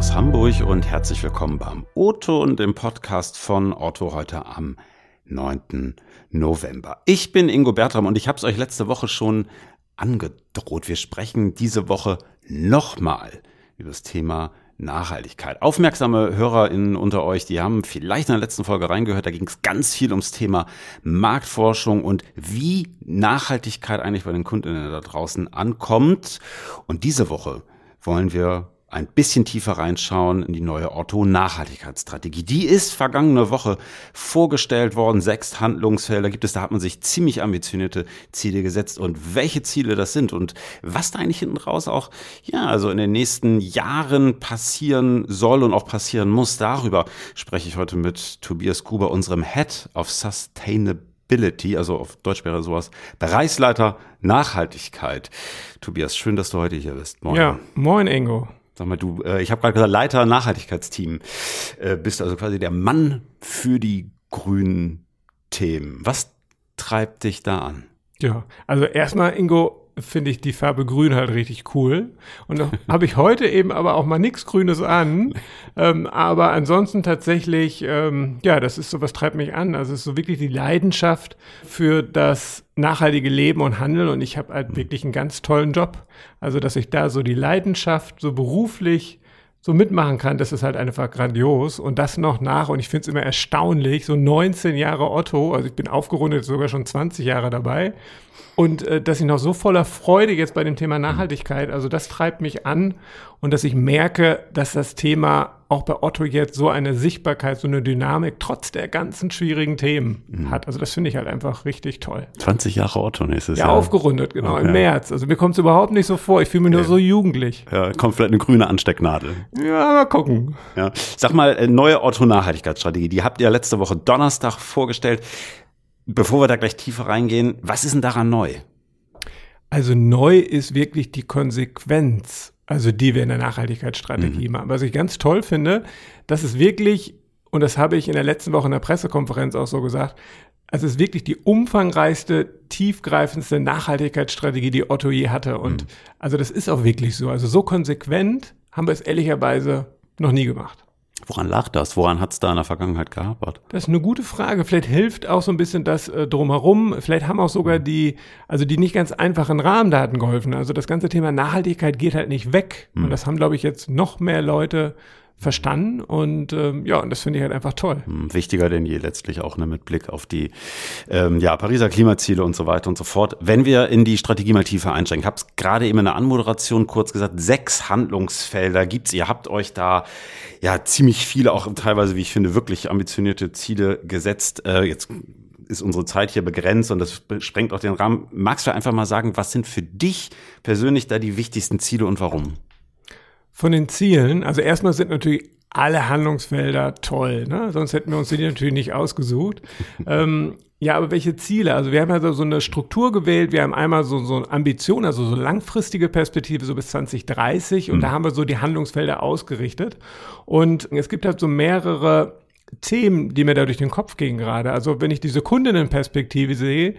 aus Hamburg und herzlich willkommen beim Otto und dem Podcast von Otto heute am 9. November. Ich bin Ingo Bertram und ich habe es euch letzte Woche schon angedroht. Wir sprechen diese Woche nochmal über das Thema Nachhaltigkeit. Aufmerksame HörerInnen unter euch, die haben vielleicht in der letzten Folge reingehört, da ging es ganz viel ums Thema Marktforschung und wie Nachhaltigkeit eigentlich bei den Kundinnen da draußen ankommt. Und diese Woche wollen wir ein bisschen tiefer reinschauen in die neue Otto-Nachhaltigkeitsstrategie. Die ist vergangene Woche vorgestellt worden. Sechs Handlungsfelder gibt es. Da hat man sich ziemlich ambitionierte Ziele gesetzt. Und welche Ziele das sind und was da eigentlich hinten raus auch, ja, also in den nächsten Jahren passieren soll und auch passieren muss, darüber spreche ich heute mit Tobias Gruber, unserem Head of Sustainability, also auf Deutsch wäre sowas, Bereichsleiter Nachhaltigkeit. Tobias, schön, dass du heute hier bist. Moin. Ja, moin Ingo. Sag mal, du, äh, ich habe gerade gesagt, Leiter Nachhaltigkeitsteam. Äh, bist also quasi der Mann für die grünen Themen. Was treibt dich da an? Ja, also erstmal, Ingo, finde ich die Farbe Grün halt richtig cool. Und da habe ich heute eben aber auch mal nichts Grünes an. Ähm, aber ansonsten tatsächlich, ähm, ja, das ist so, was treibt mich an. Also es ist so wirklich die Leidenschaft für das nachhaltige Leben und Handeln. Und ich habe halt wirklich einen ganz tollen Job. Also, dass ich da so die Leidenschaft so beruflich so mitmachen kann, das ist halt einfach grandios. Und das noch nach, und ich finde es immer erstaunlich, so 19 Jahre Otto, also ich bin aufgerundet sogar schon 20 Jahre dabei. Und äh, dass ich noch so voller Freude jetzt bei dem Thema Nachhaltigkeit, also das treibt mich an und dass ich merke, dass das Thema auch bei Otto jetzt so eine Sichtbarkeit, so eine Dynamik trotz der ganzen schwierigen Themen mhm. hat. Also das finde ich halt einfach richtig toll. 20 Jahre Otto nächstes ja, Jahr. Ja, aufgerundet, genau, okay. im März. Also mir kommt es überhaupt nicht so vor. Ich fühle mich nur so jugendlich. Ja, kommt vielleicht eine grüne Anstecknadel. Ja, mal gucken. Ja. Sag mal, äh, neue Otto-Nachhaltigkeitsstrategie, die habt ihr letzte Woche Donnerstag vorgestellt. Bevor wir da gleich tiefer reingehen, was ist denn daran neu? Also neu ist wirklich die Konsequenz, also die wir in der Nachhaltigkeitsstrategie mhm. machen. Was ich ganz toll finde, dass es wirklich, und das habe ich in der letzten Woche in der Pressekonferenz auch so gesagt, also es ist wirklich die umfangreichste, tiefgreifendste Nachhaltigkeitsstrategie, die Otto je hatte. Und mhm. also das ist auch wirklich so. Also so konsequent haben wir es ehrlicherweise noch nie gemacht. Woran lag das? Woran hat es da in der Vergangenheit gehapert? Das ist eine gute Frage. Vielleicht hilft auch so ein bisschen das äh, drumherum. Vielleicht haben auch sogar die, also die nicht ganz einfachen Rahmendaten geholfen. Also das ganze Thema Nachhaltigkeit geht halt nicht weg. Hm. Und das haben, glaube ich, jetzt noch mehr Leute verstanden und ähm, ja, und das finde ich halt einfach toll. Hm, wichtiger denn je letztlich auch ne, mit Blick auf die ähm, ja, Pariser Klimaziele und so weiter und so fort. Wenn wir in die Strategie mal tiefer einsteigen, habe es gerade eben in der Anmoderation kurz gesagt, sechs Handlungsfelder gibt's. Ihr habt euch da ja ziemlich viele, auch teilweise, wie ich finde, wirklich ambitionierte Ziele gesetzt. Äh, jetzt ist unsere Zeit hier begrenzt und das sprengt auch den Rahmen. Magst du einfach mal sagen, was sind für dich persönlich da die wichtigsten Ziele und warum? Von den Zielen, also erstmal sind natürlich alle Handlungsfelder toll, ne? sonst hätten wir uns die natürlich nicht ausgesucht. ähm, ja, aber welche Ziele? Also wir haben also so eine Struktur gewählt. Wir haben einmal so, so eine Ambition, also so langfristige Perspektive, so bis 2030. Und mhm. da haben wir so die Handlungsfelder ausgerichtet. Und es gibt halt so mehrere Themen, die mir da durch den Kopf gehen gerade. Also wenn ich diese Kundinnenperspektive sehe,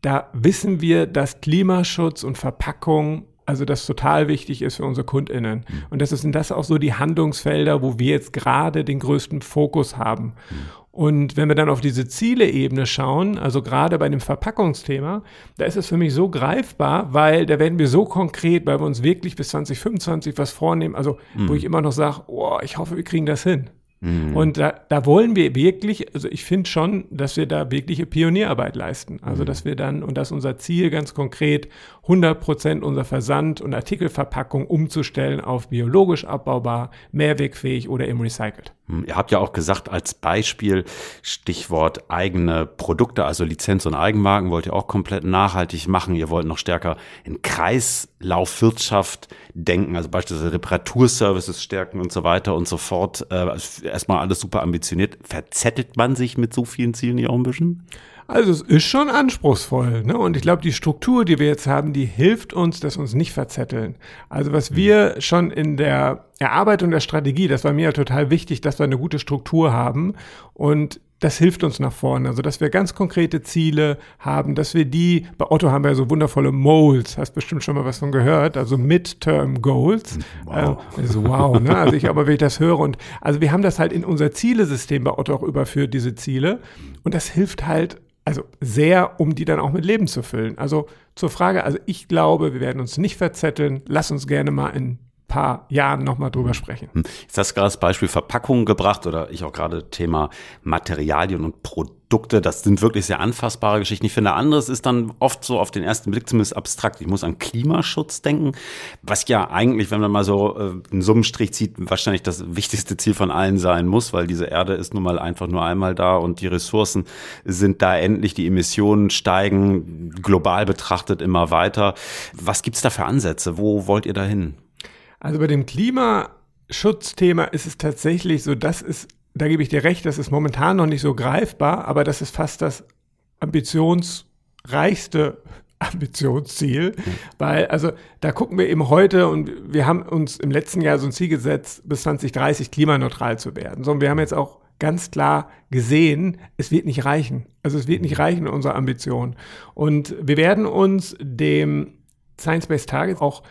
da wissen wir, dass Klimaschutz und Verpackung also das total wichtig ist für unsere KundInnen. Mhm. Und das sind das auch so die Handlungsfelder, wo wir jetzt gerade den größten Fokus haben. Mhm. Und wenn wir dann auf diese Ziele-Ebene schauen, also gerade bei dem Verpackungsthema, da ist es für mich so greifbar, weil da werden wir so konkret, weil wir uns wirklich bis 2025 was vornehmen, also mhm. wo ich immer noch sage, oh, ich hoffe, wir kriegen das hin. Mhm. Und da, da wollen wir wirklich, also ich finde schon, dass wir da wirkliche Pionierarbeit leisten. Also mhm. dass wir dann, und das ist unser Ziel ganz konkret, 100 Prozent unser Versand- und Artikelverpackung umzustellen auf biologisch abbaubar, mehrwegfähig oder im Recycled. Hm, ihr habt ja auch gesagt, als Beispiel Stichwort eigene Produkte, also Lizenz- und Eigenmarken wollt ihr auch komplett nachhaltig machen. Ihr wollt noch stärker in Kreislaufwirtschaft denken, also beispielsweise Reparaturservices stärken und so weiter und so fort. Äh, erstmal alles super ambitioniert. Verzettelt man sich mit so vielen Zielen hier auch ein bisschen? Also es ist schon anspruchsvoll. Ne? Und ich glaube, die Struktur, die wir jetzt haben, die hilft uns, dass wir uns nicht verzetteln. Also was mhm. wir schon in der Erarbeitung der Strategie, das war mir ja total wichtig, dass wir eine gute Struktur haben. Und das hilft uns nach vorne. Also, dass wir ganz konkrete Ziele haben, dass wir die, bei Otto haben wir ja so wundervolle Moles, hast bestimmt schon mal was von gehört, also Midterm Goals. Wow. Äh, also wow, ne? Also ich aber, wenn ich das höre und, also wir haben das halt in unser Zielesystem bei Otto auch überführt, diese Ziele. Und das hilft halt, also sehr, um die dann auch mit Leben zu füllen. Also zur Frage, also ich glaube, wir werden uns nicht verzetteln. Lass uns gerne mal in paar Jahren nochmal drüber sprechen. Hm. Jetzt hast du gerade das Beispiel Verpackungen gebracht oder ich auch gerade Thema Materialien und Produkte. Das sind wirklich sehr anfassbare Geschichten. Ich finde, anderes ist dann oft so auf den ersten Blick zumindest abstrakt. Ich muss an Klimaschutz denken, was ja eigentlich, wenn man mal so äh, einen Summenstrich zieht, wahrscheinlich das wichtigste Ziel von allen sein muss, weil diese Erde ist nun mal einfach nur einmal da und die Ressourcen sind da endlich, die Emissionen steigen global betrachtet immer weiter. Was gibt's da für Ansätze? Wo wollt ihr da hin? Also bei dem Klimaschutzthema ist es tatsächlich so, das ist, da gebe ich dir recht, das ist momentan noch nicht so greifbar, aber das ist fast das ambitionsreichste Ambitionsziel, weil also da gucken wir eben heute und wir haben uns im letzten Jahr so ein Ziel gesetzt, bis 2030 klimaneutral zu werden. So, und wir haben jetzt auch ganz klar gesehen, es wird nicht reichen. Also es wird nicht reichen, unsere Ambition. Und wir werden uns dem Science-Based Targets auch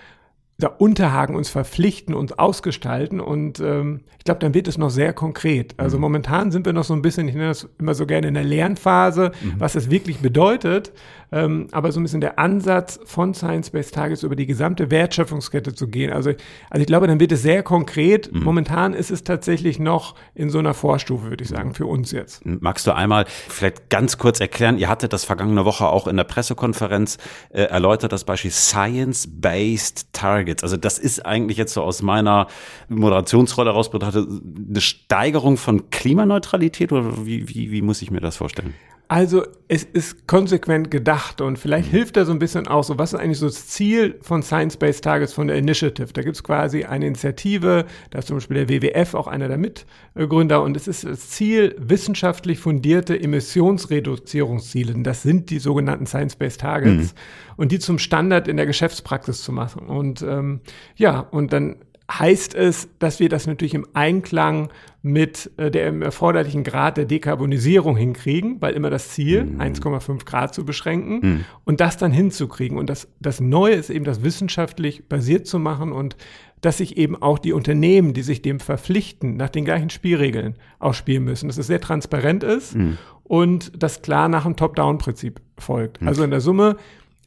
da Unterhaken uns verpflichten, uns ausgestalten und ähm, ich glaube, dann wird es noch sehr konkret. Also mhm. momentan sind wir noch so ein bisschen, ich nenne das immer so gerne in der Lernphase, mhm. was das wirklich bedeutet. Ähm, aber so ein bisschen der Ansatz von Science-Based Targets über die gesamte Wertschöpfungskette zu gehen. Also, also ich glaube, dann wird es sehr konkret. Mhm. Momentan ist es tatsächlich noch in so einer Vorstufe, würde ich sagen, für uns jetzt. Magst du einmal vielleicht ganz kurz erklären, ihr hattet das vergangene Woche auch in der Pressekonferenz äh, erläutert, das Beispiel Science-Based Targets. Also das ist eigentlich jetzt so aus meiner Moderationsrolle heraus betrachtet eine Steigerung von Klimaneutralität oder wie, wie, wie muss ich mir das vorstellen? Also es ist konsequent gedacht und vielleicht mhm. hilft da so ein bisschen auch so, was ist eigentlich so das Ziel von Science-Based Targets von der Initiative? Da gibt es quasi eine Initiative, da ist zum Beispiel der WWF auch einer der Mitgründer und es ist das Ziel, wissenschaftlich fundierte Emissionsreduzierungsziele. Das sind die sogenannten Science-Based Targets mhm. und die zum Standard in der Geschäftspraxis zu machen. Und ähm, ja, und dann heißt es, dass wir das natürlich im Einklang mit äh, dem erforderlichen Grad der Dekarbonisierung hinkriegen, weil immer das Ziel, mhm. 1,5 Grad zu beschränken mhm. und das dann hinzukriegen. Und das, das Neue ist eben, das wissenschaftlich basiert zu machen und dass sich eben auch die Unternehmen, die sich dem verpflichten, nach den gleichen Spielregeln ausspielen müssen, dass es sehr transparent ist mhm. und das klar nach dem Top-Down-Prinzip folgt. Mhm. Also in der Summe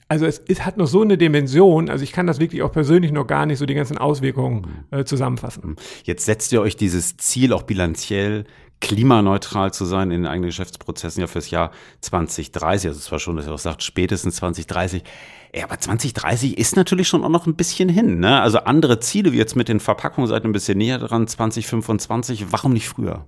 also es, es, hat noch so eine Dimension, also ich kann das wirklich auch persönlich noch gar nicht so die ganzen Auswirkungen äh, zusammenfassen. Jetzt setzt ihr euch dieses Ziel auch bilanziell klimaneutral zu sein in den eigenen Geschäftsprozessen ja fürs Jahr 2030. Also es war schon, dass ihr auch sagt, spätestens 2030. Ja, aber 2030 ist natürlich schon auch noch ein bisschen hin. Ne? Also andere Ziele, wie jetzt mit den Verpackungen, seid ein bisschen näher dran, 2025. Warum nicht früher?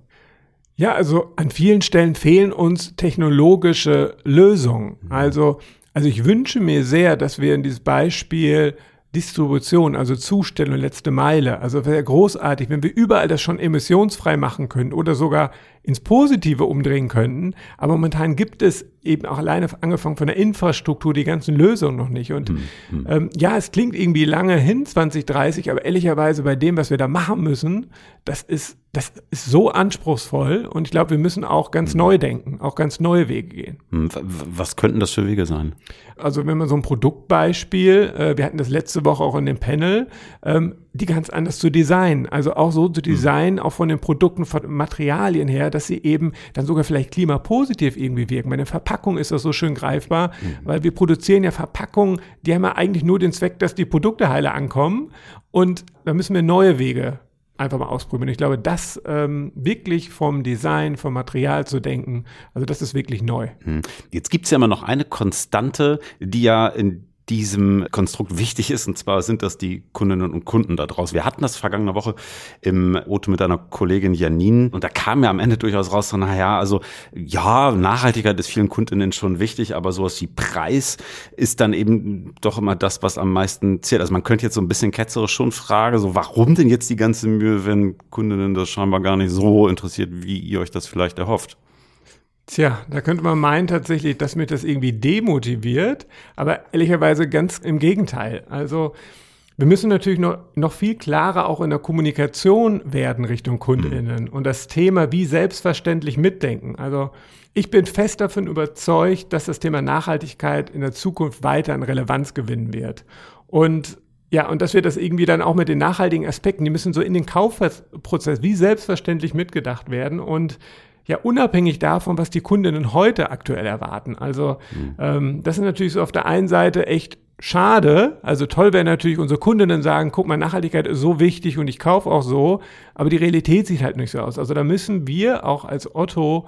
Ja, also an vielen Stellen fehlen uns technologische Lösungen. Mhm. Also also ich wünsche mir sehr, dass wir in dieses Beispiel Distribution, also Zustellung, letzte Meile. Also wäre großartig, wenn wir überall das schon emissionsfrei machen können oder sogar ins Positive umdrehen könnten. Aber momentan gibt es eben auch alleine angefangen von der Infrastruktur die ganzen Lösungen noch nicht. Und hm, hm. Ähm, ja, es klingt irgendwie lange hin, 2030, aber ehrlicherweise bei dem, was wir da machen müssen, das ist, das ist so anspruchsvoll. Und ich glaube, wir müssen auch ganz hm. neu denken, auch ganz neue Wege gehen. Hm, was könnten das für Wege sein? Also wenn man so ein Produktbeispiel, äh, wir hatten das letzte Woche auch in dem Panel, ähm, die ganz anders zu designen. Also auch so zu hm. designen, auch von den Produkten, von Materialien her, dass sie eben dann sogar vielleicht klimapositiv irgendwie wirken. Bei der Verpackung ist das so schön greifbar, mhm. weil wir produzieren ja Verpackungen, die haben ja eigentlich nur den Zweck, dass die Produkte heile ankommen. Und da müssen wir neue Wege einfach mal ausprobieren. Ich glaube, das ähm, wirklich vom Design, vom Material zu denken, also das ist wirklich neu. Hm. Jetzt gibt's ja immer noch eine Konstante, die ja in diesem Konstrukt wichtig ist. Und zwar sind das die Kundinnen und Kunden da draußen. Wir hatten das vergangene Woche im Auto mit einer Kollegin Janine und da kam ja am Ende durchaus raus, so, naja, also ja, Nachhaltigkeit ist vielen Kundinnen schon wichtig, aber sowas wie Preis ist dann eben doch immer das, was am meisten zählt. Also man könnte jetzt so ein bisschen ketzerisch schon fragen, so warum denn jetzt die ganze Mühe, wenn Kundinnen das scheinbar gar nicht so interessiert, wie ihr euch das vielleicht erhofft? Tja, da könnte man meinen tatsächlich, dass mich das irgendwie demotiviert, aber ehrlicherweise ganz im Gegenteil. Also wir müssen natürlich noch, noch viel klarer auch in der Kommunikation werden Richtung KundInnen mhm. und das Thema wie selbstverständlich mitdenken. Also ich bin fest davon überzeugt, dass das Thema Nachhaltigkeit in der Zukunft weiter an Relevanz gewinnen wird. Und ja, und dass wir das irgendwie dann auch mit den nachhaltigen Aspekten, die müssen so in den Kaufprozess wie selbstverständlich mitgedacht werden und ja unabhängig davon, was die Kundinnen heute aktuell erwarten. Also mhm. ähm, das ist natürlich so auf der einen Seite echt schade. Also toll wäre natürlich unsere Kundinnen sagen, guck mal, Nachhaltigkeit ist so wichtig und ich kaufe auch so, aber die Realität sieht halt nicht so aus. Also da müssen wir auch als Otto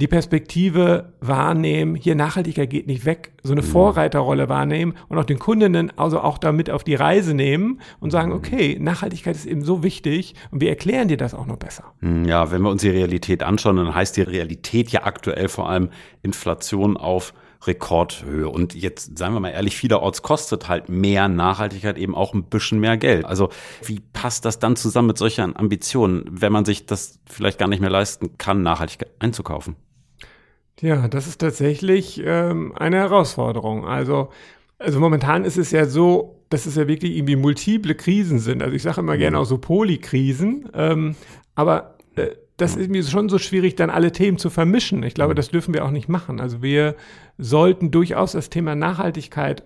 die Perspektive wahrnehmen, hier Nachhaltigkeit geht nicht weg, so eine mhm. Vorreiterrolle wahrnehmen und auch den Kundinnen also auch damit auf die Reise nehmen und sagen, mhm. okay, Nachhaltigkeit ist eben so wichtig und wir erklären dir das auch noch besser. Mhm, ja, wenn wir uns die Realität anschauen, dann heißt die Realität ja aktuell vor allem Inflation auf Rekordhöhe. Und jetzt, seien wir mal ehrlich, vielerorts kostet halt mehr Nachhaltigkeit eben auch ein bisschen mehr Geld. Also wie passt das dann zusammen mit solchen Ambitionen, wenn man sich das vielleicht gar nicht mehr leisten kann, Nachhaltigkeit einzukaufen? Ja, das ist tatsächlich ähm, eine Herausforderung. Also, also momentan ist es ja so, dass es ja wirklich irgendwie multiple Krisen sind. Also ich sage immer gerne mhm. auch so Polykrisen. Ähm, aber äh, das ist mir schon so schwierig, dann alle Themen zu vermischen. Ich glaube, mhm. das dürfen wir auch nicht machen. Also wir sollten durchaus das Thema Nachhaltigkeit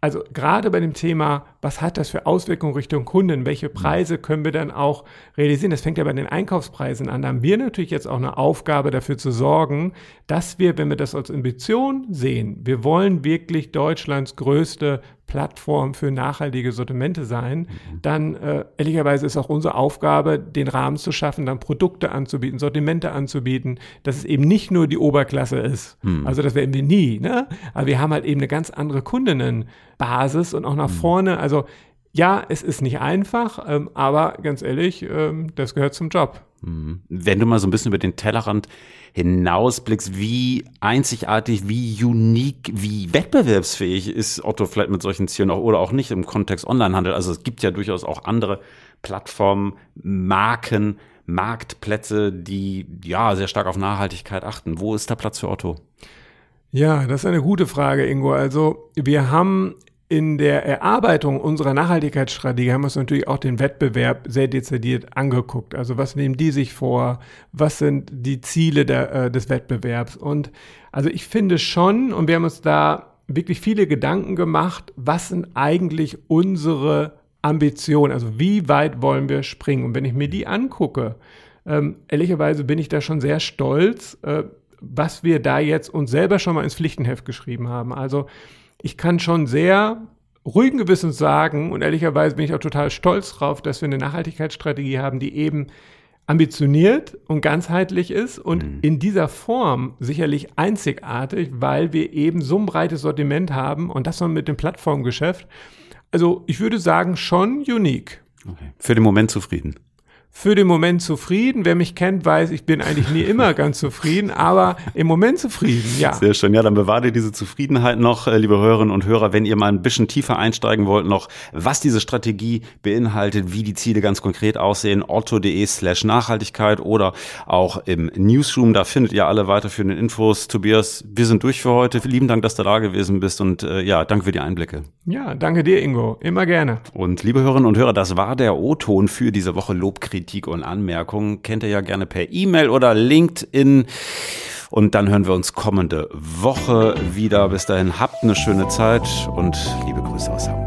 also gerade bei dem Thema, was hat das für Auswirkungen Richtung Kunden, welche Preise können wir dann auch realisieren, das fängt ja bei den Einkaufspreisen an, da haben wir natürlich jetzt auch eine Aufgabe dafür zu sorgen, dass wir, wenn wir das als Ambition sehen, wir wollen wirklich Deutschlands größte Plattform für nachhaltige Sortimente sein, mhm. dann äh, ehrlicherweise ist auch unsere Aufgabe, den Rahmen zu schaffen, dann Produkte anzubieten, Sortimente anzubieten, dass es eben nicht nur die Oberklasse ist. Mhm. Also das werden wir nie, ne? Aber wir haben halt eben eine ganz andere Kundinnenbasis und auch nach mhm. vorne. Also ja, es ist nicht einfach, ähm, aber ganz ehrlich, ähm, das gehört zum Job. Mhm. Wenn du mal so ein bisschen über den Tellerrand hinausblickst, wie einzigartig, wie unique, wie wettbewerbsfähig ist Otto vielleicht mit solchen Zielen auch oder auch nicht im Kontext Onlinehandel. Also es gibt ja durchaus auch andere Plattformen, Marken, Marktplätze, die ja sehr stark auf Nachhaltigkeit achten. Wo ist der Platz für Otto? Ja, das ist eine gute Frage, Ingo. Also wir haben in der Erarbeitung unserer Nachhaltigkeitsstrategie haben wir uns natürlich auch den Wettbewerb sehr dezidiert angeguckt. Also was nehmen die sich vor? Was sind die Ziele der, äh, des Wettbewerbs? Und also ich finde schon, und wir haben uns da wirklich viele Gedanken gemacht, was sind eigentlich unsere Ambitionen? Also wie weit wollen wir springen? Und wenn ich mir die angucke, ähm, ehrlicherweise bin ich da schon sehr stolz, äh, was wir da jetzt uns selber schon mal ins Pflichtenheft geschrieben haben. Also ich kann schon sehr ruhigen Gewissens sagen, und ehrlicherweise bin ich auch total stolz drauf, dass wir eine Nachhaltigkeitsstrategie haben, die eben ambitioniert und ganzheitlich ist und mhm. in dieser Form sicherlich einzigartig, weil wir eben so ein breites Sortiment haben und das noch mit dem Plattformgeschäft. Also ich würde sagen, schon unique. Okay. Für den Moment zufrieden für den Moment zufrieden. Wer mich kennt, weiß, ich bin eigentlich nie immer ganz zufrieden, aber im Moment zufrieden, ja. Sehr schön. Ja, dann bewahrt ihr diese Zufriedenheit noch, äh, liebe Hörerinnen und Hörer, wenn ihr mal ein bisschen tiefer einsteigen wollt, noch, was diese Strategie beinhaltet, wie die Ziele ganz konkret aussehen, otto.de slash Nachhaltigkeit oder auch im Newsroom. Da findet ihr alle weiterführenden Infos. Tobias, wir sind durch für heute. Lieben Dank, dass du da gewesen bist und äh, ja, danke für die Einblicke. Ja, danke dir, Ingo. Immer gerne. Und liebe Hörerinnen und Hörer, das war der O-Ton für diese Woche Lobkritik Kritik und Anmerkungen kennt ihr ja gerne per E-Mail oder LinkedIn. Und dann hören wir uns kommende Woche wieder. Bis dahin habt eine schöne Zeit und liebe Grüße aus Hamburg.